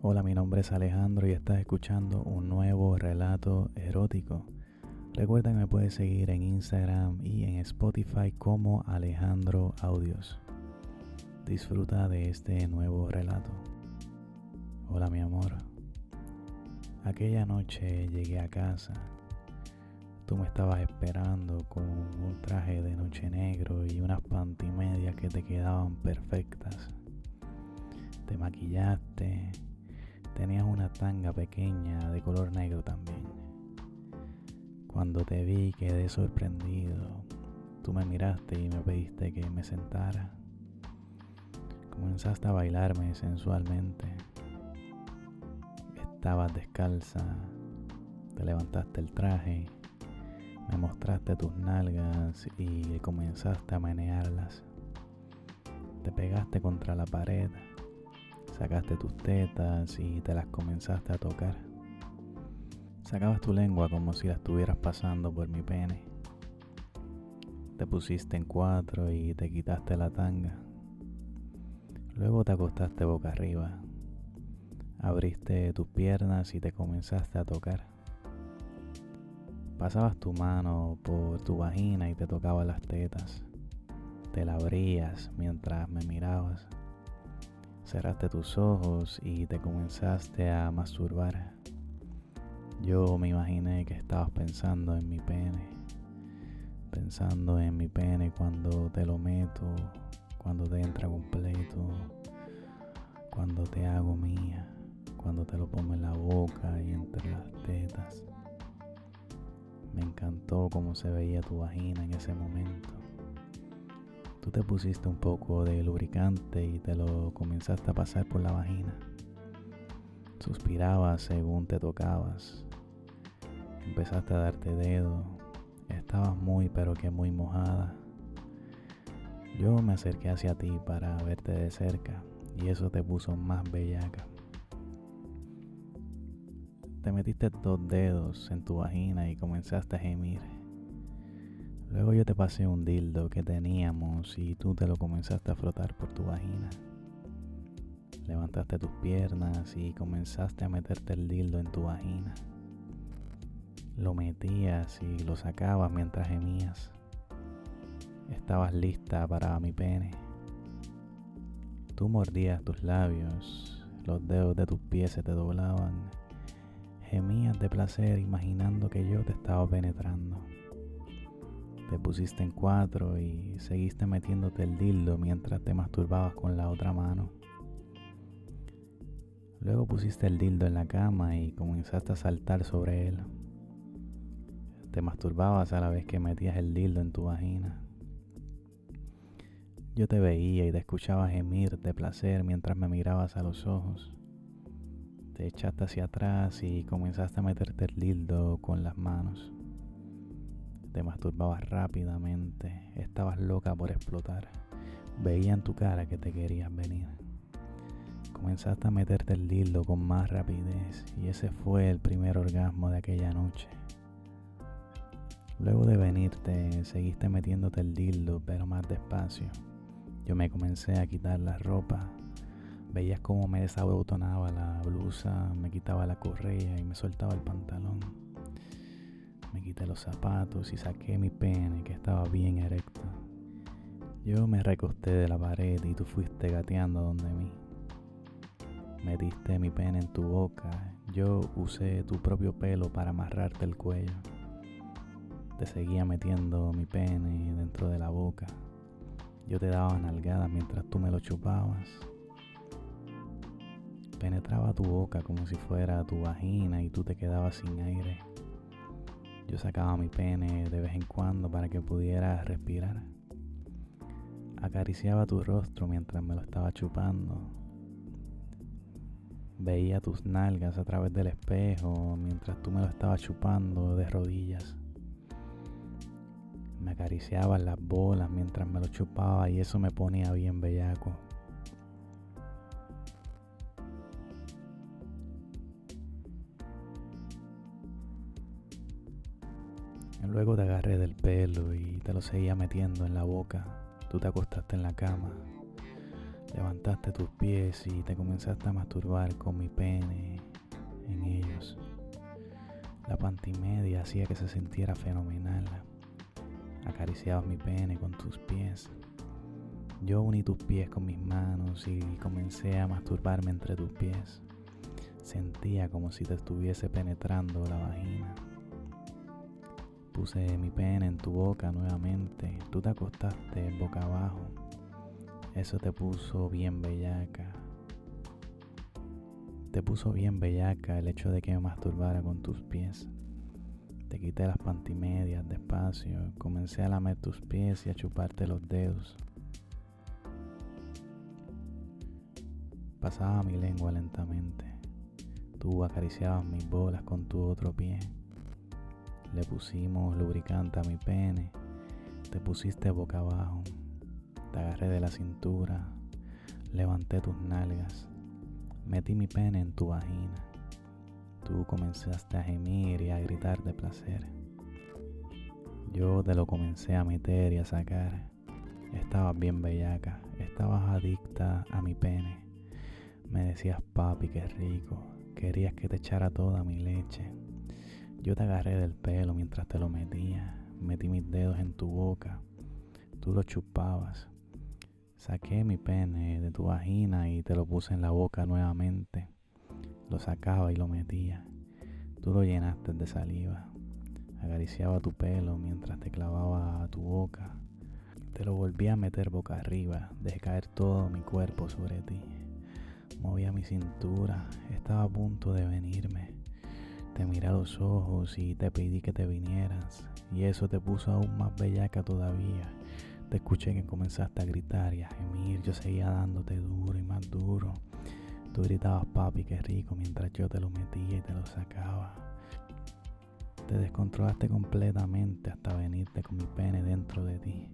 Hola, mi nombre es Alejandro y estás escuchando un nuevo relato erótico. Recuerda que me puedes seguir en Instagram y en Spotify como Alejandro Audios. Disfruta de este nuevo relato. Hola mi amor. Aquella noche llegué a casa. Tú me estabas esperando con un traje de noche negro y unas pantimedias que te quedaban perfectas. Te maquillaste Tenías una tanga pequeña de color negro también. Cuando te vi quedé sorprendido. Tú me miraste y me pediste que me sentara. Comenzaste a bailarme sensualmente. Estabas descalza. Te levantaste el traje. Me mostraste tus nalgas y comenzaste a menearlas. Te pegaste contra la pared Sacaste tus tetas y te las comenzaste a tocar. Sacabas tu lengua como si la estuvieras pasando por mi pene. Te pusiste en cuatro y te quitaste la tanga. Luego te acostaste boca arriba. Abriste tus piernas y te comenzaste a tocar. Pasabas tu mano por tu vagina y te tocaba las tetas. Te la abrías mientras me mirabas. Cerraste tus ojos y te comenzaste a masturbar. Yo me imaginé que estabas pensando en mi pene, pensando en mi pene cuando te lo meto, cuando te entra completo, cuando te hago mía, cuando te lo pongo en la boca y entre las tetas. Me encantó cómo se veía tu vagina en ese momento tú te pusiste un poco de lubricante y te lo comenzaste a pasar por la vagina. Suspirabas según te tocabas. Empezaste a darte dedo. Estabas muy pero que muy mojada. Yo me acerqué hacia ti para verte de cerca y eso te puso más bellaca. Te metiste dos dedos en tu vagina y comenzaste a gemir. Luego yo te pasé un dildo que teníamos y tú te lo comenzaste a frotar por tu vagina. Levantaste tus piernas y comenzaste a meterte el dildo en tu vagina. Lo metías y lo sacabas mientras gemías. Estabas lista para mi pene. Tú mordías tus labios, los dedos de tus pies se te doblaban. Gemías de placer imaginando que yo te estaba penetrando. Te pusiste en cuatro y seguiste metiéndote el dildo mientras te masturbabas con la otra mano. Luego pusiste el dildo en la cama y comenzaste a saltar sobre él. Te masturbabas a la vez que metías el dildo en tu vagina. Yo te veía y te escuchaba gemir de placer mientras me mirabas a los ojos. Te echaste hacia atrás y comenzaste a meterte el dildo con las manos. Te masturbabas rápidamente, estabas loca por explotar. Veía en tu cara que te querías venir. Comenzaste a meterte el dildo con más rapidez y ese fue el primer orgasmo de aquella noche. Luego de venirte, seguiste metiéndote el dildo, pero más despacio. Yo me comencé a quitar la ropa. Veías cómo me desabotonaba la blusa, me quitaba la correa y me soltaba el pantalón. Quité los zapatos y saqué mi pene que estaba bien erecto. Yo me recosté de la pared y tú fuiste gateando donde mí. Metiste mi pene en tu boca. Yo usé tu propio pelo para amarrarte el cuello. Te seguía metiendo mi pene dentro de la boca. Yo te daba nalgadas mientras tú me lo chupabas. Penetraba tu boca como si fuera tu vagina y tú te quedabas sin aire. Yo sacaba mi pene de vez en cuando para que pudiera respirar. Acariciaba tu rostro mientras me lo estaba chupando. Veía tus nalgas a través del espejo mientras tú me lo estabas chupando de rodillas. Me acariciaba las bolas mientras me lo chupaba y eso me ponía bien bellaco. Luego te agarré del pelo y te lo seguía metiendo en la boca. Tú te acostaste en la cama. Levantaste tus pies y te comenzaste a masturbar con mi pene en ellos. La pantimedia hacía que se sintiera fenomenal. Acariciabas mi pene con tus pies. Yo uní tus pies con mis manos y comencé a masturbarme entre tus pies. Sentía como si te estuviese penetrando la vagina. Puse mi pene en tu boca nuevamente. Tú te acostaste boca abajo. Eso te puso bien bellaca. Te puso bien bellaca el hecho de que me masturbara con tus pies. Te quité las pantimedias despacio, comencé a lamer tus pies y a chuparte los dedos. Pasaba mi lengua lentamente. Tú acariciabas mis bolas con tu otro pie. Le pusimos lubricante a mi pene. Te pusiste boca abajo. Te agarré de la cintura. Levanté tus nalgas. Metí mi pene en tu vagina. Tú comenzaste a gemir y a gritar de placer. Yo te lo comencé a meter y a sacar. Estabas bien bellaca. Estabas adicta a mi pene. Me decías, papi, qué rico. Querías que te echara toda mi leche. Yo te agarré del pelo mientras te lo metía. Metí mis dedos en tu boca. Tú lo chupabas. Saqué mi pene de tu vagina y te lo puse en la boca nuevamente. Lo sacaba y lo metía. Tú lo llenaste de saliva. Acariciaba tu pelo mientras te clavaba a tu boca. Te lo volví a meter boca arriba. Dejé caer todo mi cuerpo sobre ti. Movía mi cintura, estaba a punto de venirme. Te miré a los ojos y te pedí que te vinieras. Y eso te puso aún más bellaca todavía. Te escuché que comenzaste a gritar y a gemir. Yo seguía dándote duro y más duro. Tú gritabas papi, qué rico, mientras yo te lo metía y te lo sacaba. Te descontrolaste completamente hasta venirte con mi pene dentro de ti.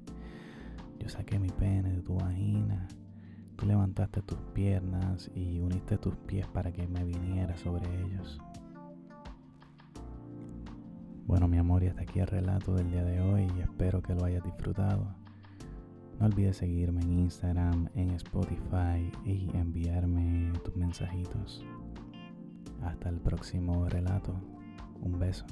Yo saqué mi pene de tu vagina Tú levantaste tus piernas y uniste tus pies para que me viniera sobre ellos. Bueno, mi amor, y hasta aquí el relato del día de hoy y espero que lo hayas disfrutado. No olvides seguirme en Instagram, en Spotify y enviarme tus mensajitos. Hasta el próximo relato. Un beso.